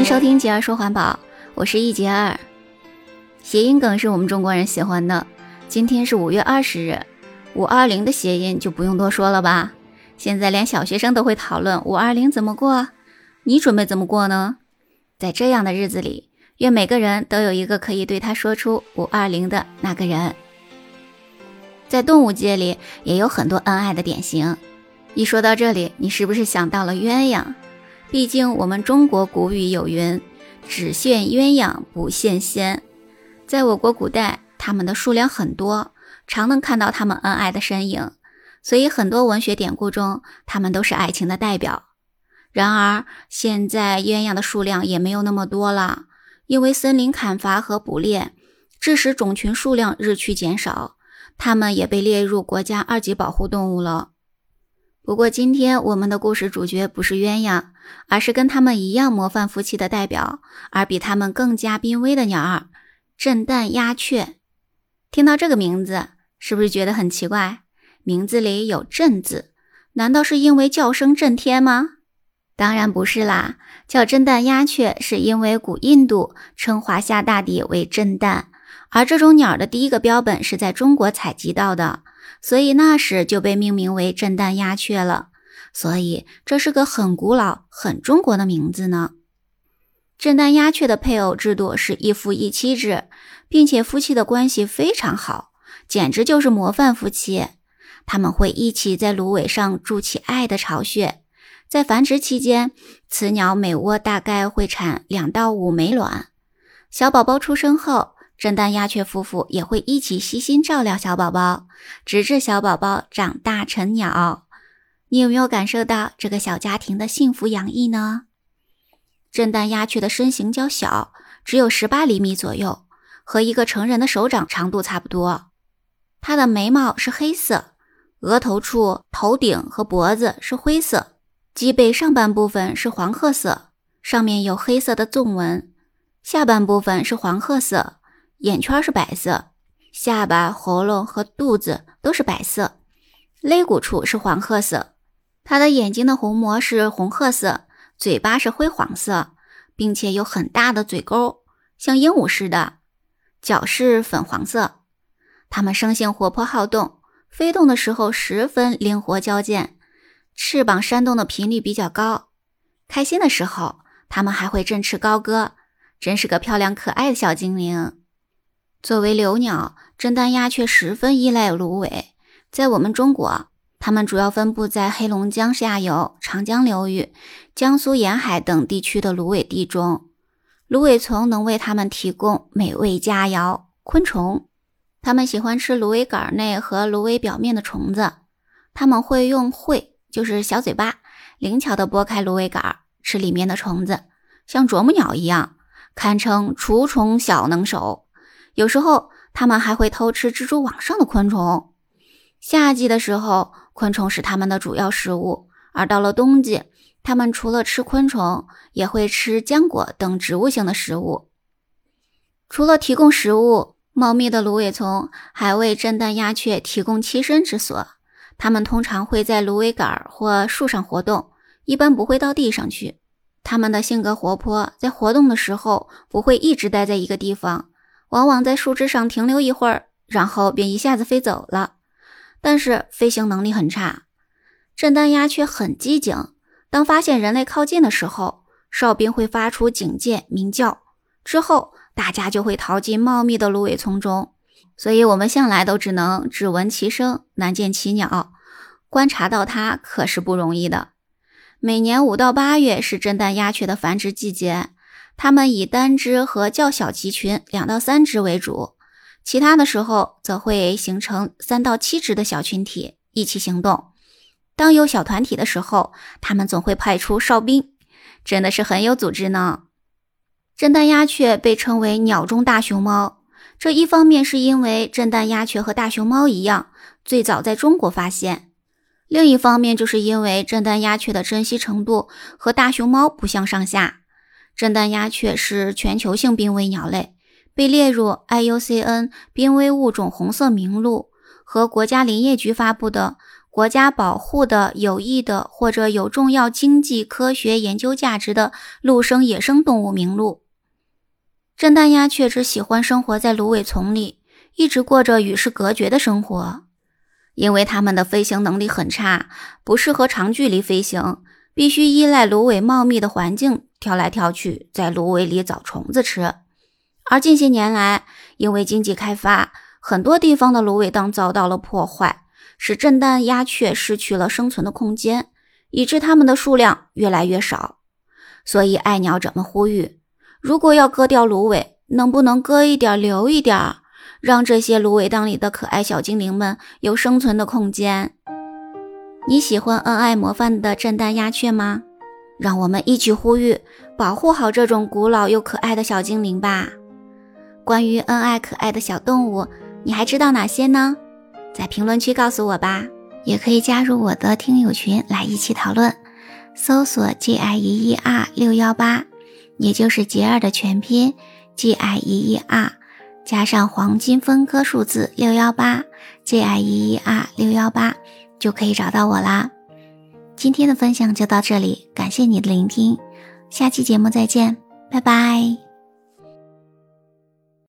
迎收听杰儿说环保，我是易杰儿。谐音梗是我们中国人喜欢的。今天是五月二十日，五二零的谐音就不用多说了吧？现在连小学生都会讨论五二零怎么过，你准备怎么过呢？在这样的日子里，愿每个人都有一个可以对他说出五二零的那个人。在动物界里也有很多恩爱的典型。一说到这里，你是不是想到了鸳鸯？毕竟我们中国古语有云：“只羡鸳鸯不羡仙。”在我国古代，它们的数量很多，常能看到它们恩爱的身影，所以很多文学典故中，他们都是爱情的代表。然而，现在鸳鸯的数量也没有那么多了，因为森林砍伐和捕猎，致使种群数量日趋减少，它们也被列入国家二级保护动物了。不过，今天我们的故事主角不是鸳鸯，而是跟他们一样模范夫妻的代表，而比他们更加濒危的鸟儿。震旦鸦雀，听到这个名字，是不是觉得很奇怪？名字里有“震”字，难道是因为叫声震天吗？当然不是啦，叫震旦鸦雀是因为古印度称华夏大地为震旦，而这种鸟的第一个标本是在中国采集到的，所以那时就被命名为震旦鸦雀了。所以这是个很古老、很中国的名字呢。震旦鸦雀的配偶制度是一夫一妻制，并且夫妻的关系非常好，简直就是模范夫妻。他们会一起在芦苇上筑起爱的巢穴，在繁殖期间，雌鸟每窝大概会产两到五枚卵。小宝宝出生后，震旦鸦雀夫妇也会一起悉心照料小宝宝，直至小宝宝长大成鸟。你有没有感受到这个小家庭的幸福洋溢呢？震旦鸦雀的身形较小，只有十八厘米左右，和一个成人的手掌长度差不多。它的眉毛是黑色，额头处、头顶和脖子是灰色，脊背上半部分是黄褐色，上面有黑色的纵纹；下半部分是黄褐色，眼圈是白色，下巴、喉咙和肚子都是白色，肋骨处是黄褐色。它的眼睛的虹膜是红褐色。嘴巴是灰黄色，并且有很大的嘴沟，像鹦鹉似的。脚是粉黄色。它们生性活泼好动，飞动的时候十分灵活矫健，翅膀扇动的频率比较高。开心的时候，它们还会振翅高歌，真是个漂亮可爱的小精灵。作为留鸟，真丹鸦却十分依赖芦苇。在我们中国。它们主要分布在黑龙江下游、长江流域、江苏沿海等地区的芦苇地中。芦苇丛能为它们提供美味佳肴——昆虫。它们喜欢吃芦苇杆内和芦苇表面的虫子。它们会用喙，就是小嘴巴，灵巧地拨开芦苇杆，吃里面的虫子，像啄木鸟一样，堪称除虫小能手。有时候，它们还会偷吃蜘蛛网上的昆虫。夏季的时候，昆虫是它们的主要食物，而到了冬季，它们除了吃昆虫，也会吃浆果等植物性的食物。除了提供食物，茂密的芦苇丛还为震旦鸦雀提供栖身之所。它们通常会在芦苇杆或树上活动，一般不会到地上去。它们的性格活泼，在活动的时候不会一直待在一个地方，往往在树枝上停留一会儿，然后便一下子飞走了。但是飞行能力很差，震旦鸦雀很机警。当发现人类靠近的时候，哨兵会发出警戒鸣叫，之后大家就会逃进茂密的芦苇丛中。所以，我们向来都只能只闻其声，难见其鸟。观察到它可是不容易的。每年五到八月是震旦鸦雀的繁殖季节，它们以单只和较小集群两到三只为主。其他的时候则会形成三到七只的小群体一起行动。当有小团体的时候，他们总会派出哨兵，真的是很有组织呢。震旦鸦雀被称为鸟中大熊猫，这一方面是因为震旦鸦雀和大熊猫一样，最早在中国发现；另一方面就是因为震旦鸦雀的珍稀程度和大熊猫不相上下。震旦鸦雀是全球性濒危鸟类。被列入 IUCN 濒危物种红色名录和国家林业局发布的国家保护的、有益的或者有重要经济、科学研究价值的陆生野生动物名录。震旦鸦雀只喜欢生活在芦苇丛里，一直过着与世隔绝的生活，因为它们的飞行能力很差，不适合长距离飞行，必须依赖芦苇茂密的环境，跳来跳去，在芦苇里找虫子吃。而近些年来，因为经济开发，很多地方的芦苇荡遭到了破坏，使震旦鸦雀失去了生存的空间，以致它们的数量越来越少。所以爱鸟者们呼吁：如果要割掉芦苇，能不能割一点留一点，让这些芦苇荡里的可爱小精灵们有生存的空间？你喜欢恩爱模范的震旦鸦雀吗？让我们一起呼吁，保护好这种古老又可爱的小精灵吧。关于恩爱可爱的小动物，你还知道哪些呢？在评论区告诉我吧，也可以加入我的听友群来一起讨论。搜索 G I E E R 六幺八，也就是杰尔的全拼 G I E E R 加上黄金分割数字六幺八 G I E E R 六幺八，就可以找到我啦。今天的分享就到这里，感谢你的聆听，下期节目再见，拜拜。